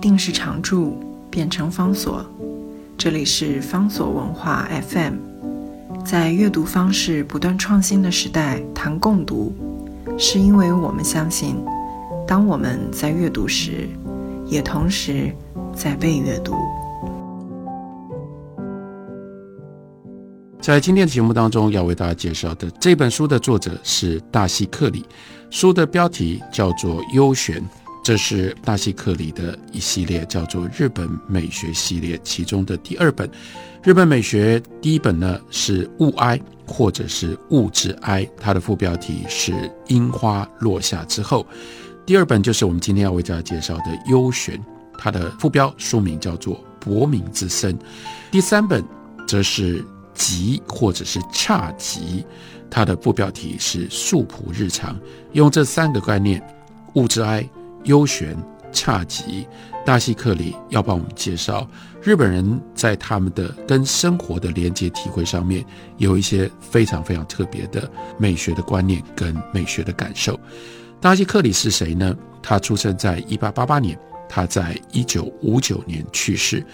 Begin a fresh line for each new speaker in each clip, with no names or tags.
定是常驻，变成方所。这里是方所文化 FM。在阅读方式不断创新的时代，谈共读，是因为我们相信，当我们在阅读时，也同时在被阅读。
在今天的节目当中，要为大家介绍的这本书的作者是大西克里，书的标题叫做《幽玄》，这是大西克里的一系列叫做日本美学系列其中的第二本。日本美学第一本呢是《物哀》或者是《物之哀》，它的副标题是《樱花落下之后》。第二本就是我们今天要为大家介绍的《幽玄》，它的副标书名叫做《薄明之森》。第三本则是。吉或者是恰吉，它的副标题是素朴日常。用这三个概念：物之哀、优玄、恰吉。大西克里要帮我们介绍日本人在他们的跟生活的连接体会上面，有一些非常非常特别的美学的观念跟美学的感受。大西克里是谁呢？他出生在一八八八年，他在一九五九年去世。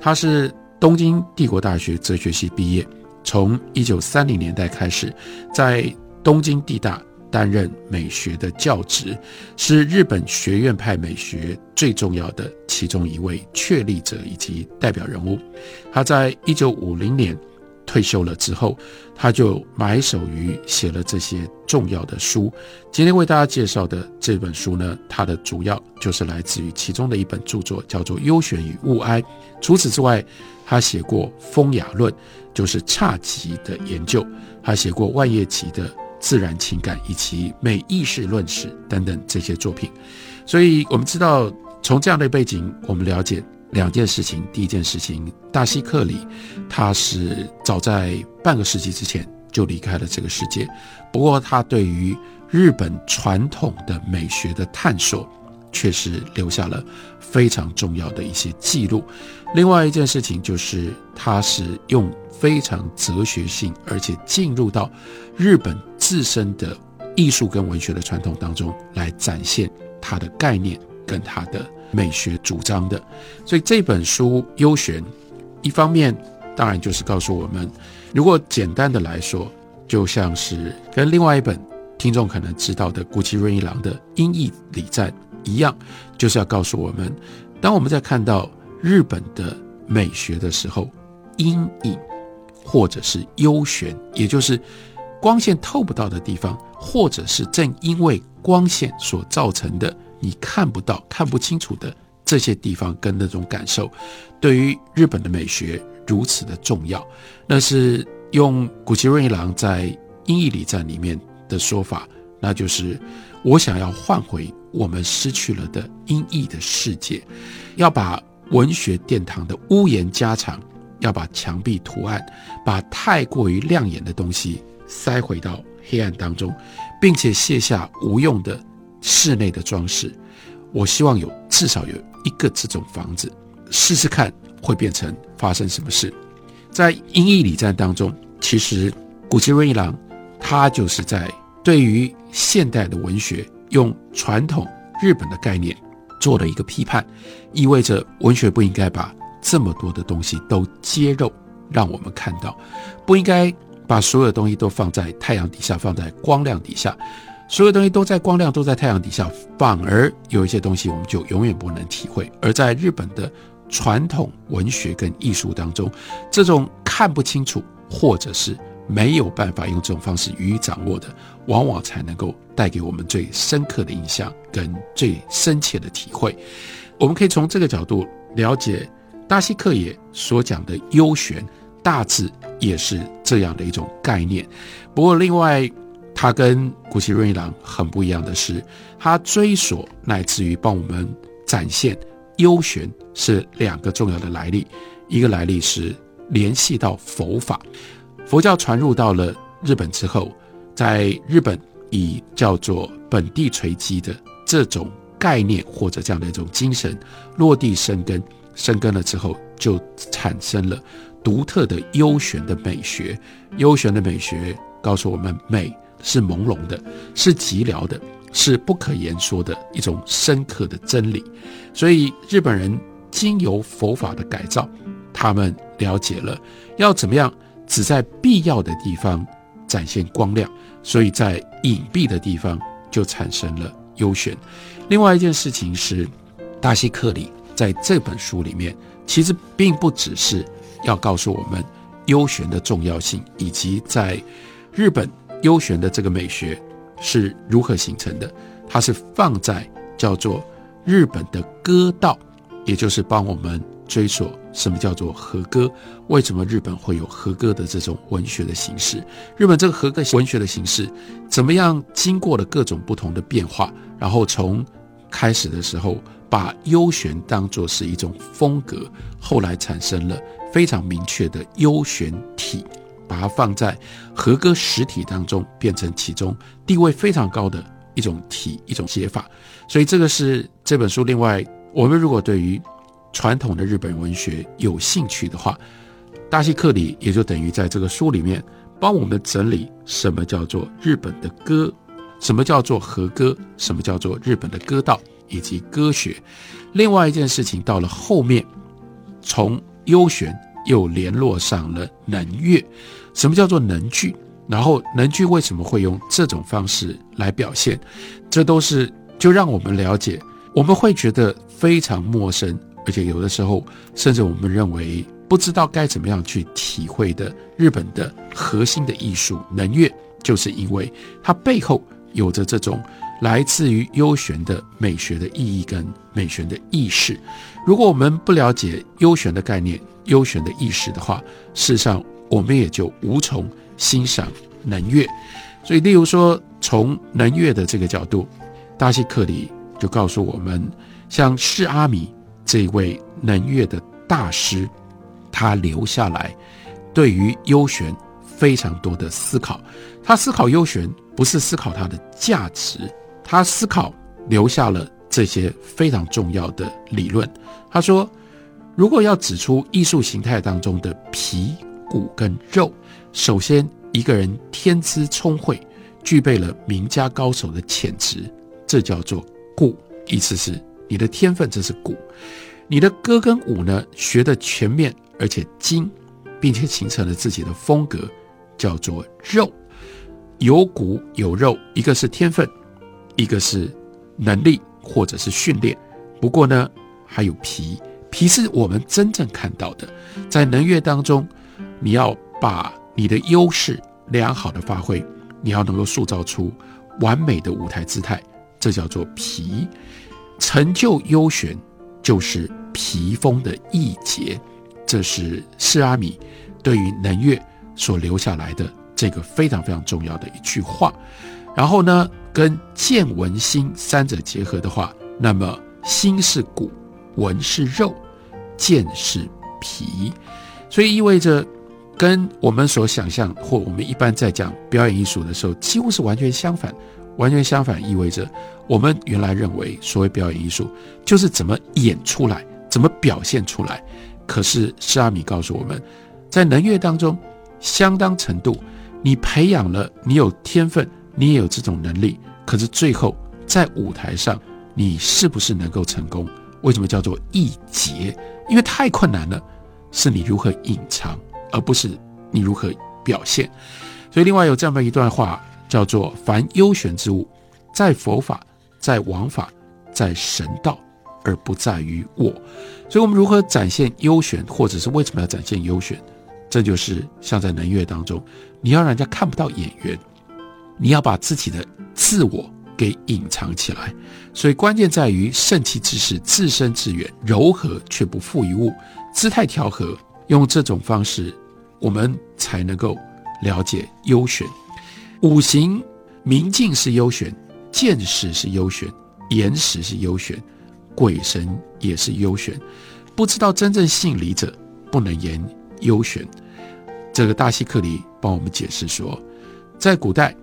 他是。东京帝国大学哲学系毕业，从一九三零年代开始，在东京帝大担任美学的教职，是日本学院派美学最重要的其中一位确立者以及代表人物。他在一九五零年退休了之后，他就埋首于写了这些重要的书。今天为大家介绍的这本书呢，它的主要就是来自于其中的一本著作，叫做《幽玄与物哀》。除此之外，他写过《风雅论》，就是侘寂的研究；他写过万叶集的自然情感以及美意识论史等等这些作品。所以，我们知道从这样的背景，我们了解两件事情。第一件事情，大西克里他是早在半个世纪之前就离开了这个世界。不过，他对于日本传统的美学的探索。确实留下了非常重要的一些记录。另外一件事情就是，他是用非常哲学性，而且进入到日本自身的艺术跟文学的传统当中来展现他的概念跟他的美学主张的。所以这本书《幽玄》，一方面当然就是告诉我们，如果简单的来说，就像是跟另外一本听众可能知道的古崎润一郎的《音译礼赞》。一样，就是要告诉我们，当我们在看到日本的美学的时候，阴影或者是幽玄，也就是光线透不到的地方，或者是正因为光线所造成的你看不到、看不清楚的这些地方跟那种感受，对于日本的美学如此的重要。那是用古奇润一郎在《音译礼赞》里面的说法，那就是我想要换回。我们失去了的音译的世界，要把文学殿堂的屋檐加长，要把墙壁图案，把太过于亮眼的东西塞回到黑暗当中，并且卸下无用的室内的装饰。我希望有至少有一个这种房子，试试看会变成发生什么事。在音译礼赞当中，其实古奇瑞一郎他就是在对于现代的文学。用传统日本的概念做了一个批判，意味着文学不应该把这么多的东西都揭露，让我们看到，不应该把所有东西都放在太阳底下，放在光亮底下，所有东西都在光亮都在太阳底下，反而有一些东西我们就永远不能体会。而在日本的传统文学跟艺术当中，这种看不清楚，或者是。没有办法用这种方式予以掌握的，往往才能够带给我们最深刻的印象跟最深切的体会。我们可以从这个角度了解大西克也所讲的幽玄，大致也是这样的一种概念。不过，另外他跟古奇润一郎很不一样的是，他追索乃至于帮我们展现幽玄是两个重要的来历，一个来历是联系到佛法。佛教传入到了日本之后，在日本以叫做本地垂基的这种概念或者这样的一种精神落地生根，生根了之后，就产生了独特的幽玄的美学。幽玄的美学告诉我们，美是朦胧的，是寂寥的，是不可言说的一种深刻的真理。所以日本人经由佛法的改造，他们了解了要怎么样只在必要的地方展现光亮，所以在隐蔽的地方就产生了幽玄。另外一件事情是，大西克里在这本书里面，其实并不只是要告诉我们幽玄的重要性，以及在日本幽玄的这个美学是如何形成的。它是放在叫做日本的歌道，也就是帮我们追索什么叫做和歌，为什么日本会有和歌的这种文学的形式？日本这个和歌文学的形式怎么样经过了各种不同的变化，然后从开始的时候把幽玄当作是一种风格，后来产生了非常明确的幽玄体，把它放在和歌实体当中，变成其中地位非常高的一种体一种写法。所以这个是这本书。另外，我们如果对于传统的日本文学有兴趣的话，大西克里也就等于在这个书里面帮我们整理什么叫做日本的歌。什么叫做和歌？什么叫做日本的歌道以及歌学？另外一件事情到了后面，从幽玄又联络上了能乐。什么叫做能剧？然后能剧为什么会用这种方式来表现？这都是就让我们了解，我们会觉得非常陌生，而且有的时候甚至我们认为不知道该怎么样去体会的日本的核心的艺术能乐，就是因为它背后。有着这种来自于幽玄的美学的意义跟美学的意识。如果我们不了解幽玄的概念、幽玄的意识的话，事实上我们也就无从欣赏能乐。所以，例如说，从能乐的这个角度，大西克里就告诉我们，像释阿弥这位能乐的大师，他留下来对于幽玄非常多的思考。他思考幽玄。不是思考它的价值，他思考留下了这些非常重要的理论。他说，如果要指出艺术形态当中的皮、骨跟肉，首先一个人天资聪慧，具备了名家高手的潜质，这叫做骨。意思是你的天分，这是骨；你的歌跟舞呢，学的全面而且精，并且形成了自己的风格，叫做肉。有骨有肉，一个是天分，一个是能力或者是训练。不过呢，还有皮，皮是我们真正看到的。在能乐当中，你要把你的优势良好的发挥，你要能够塑造出完美的舞台姿态，这叫做皮。成就优选就是皮风的义节，这是释阿米对于能乐所留下来的。这个非常非常重要的一句话，然后呢，跟见闻心三者结合的话，那么心是骨，闻是肉，见是皮，所以意味着跟我们所想象或我们一般在讲表演艺术的时候，几乎是完全相反。完全相反意味着我们原来认为所谓表演艺术就是怎么演出来，怎么表现出来。可是施阿米告诉我们，在能乐当中，相当程度。你培养了，你有天分，你也有这种能力，可是最后在舞台上，你是不是能够成功？为什么叫做一劫？因为太困难了，是你如何隐藏，而不是你如何表现。所以，另外有这样的一段话，叫做“凡优选之物，在佛法，在王法，在神道，而不在于我。”所以，我们如何展现优选，或者是为什么要展现优选？这就是像在能乐当中，你要让人家看不到演员，你要把自己的自我给隐藏起来。所以关键在于盛气之势，自身之远，柔和却不负于物，姿态调和。用这种方式，我们才能够了解优选。五行明镜是优选，见识是优选，言识是优选，鬼神也是优选。不知道真正信理者，不能言。优选，这个大西克里帮我们解释说，在古代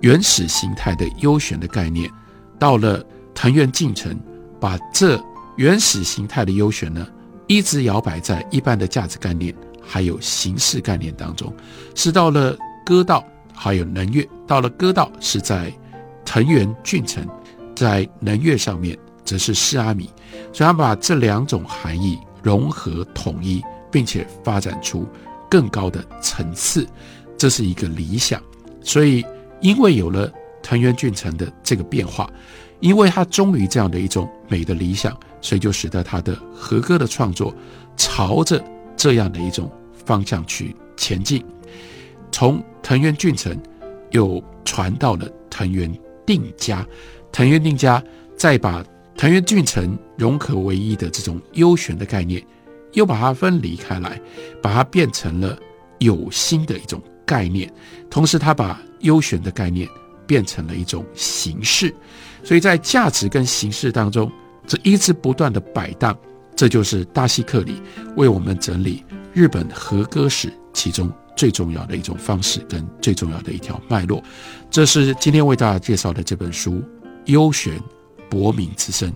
原始形态的优选的概念，到了藤原进程，把这原始形态的优选呢，一直摇摆在一般的价值概念还有形式概念当中，是到了歌道还有能乐，到了歌道是在藤原俊成在能乐上面则是释阿弥，所以他把这两种含义融合统一，并且发展出更高的层次，这是一个理想。所以，因为有了藤原俊成的这个变化，因为他忠于这样的一种美的理想，所以就使得他的和歌的创作朝着这样的一种方向去前进。从藤原俊成又传到了藤原定家，藤原定家再把藤原俊成融合为一的这种优选的概念，又把它分离开来，把它变成了有心的一种概念。同时，他把优选的概念变成了一种形式。所以在价值跟形式当中，这一直不断的摆荡，这就是大西克里为我们整理日本和歌史其中。最重要的一种方式跟最重要的一条脉络，这是今天为大家介绍的这本书《幽玄博敏之声》。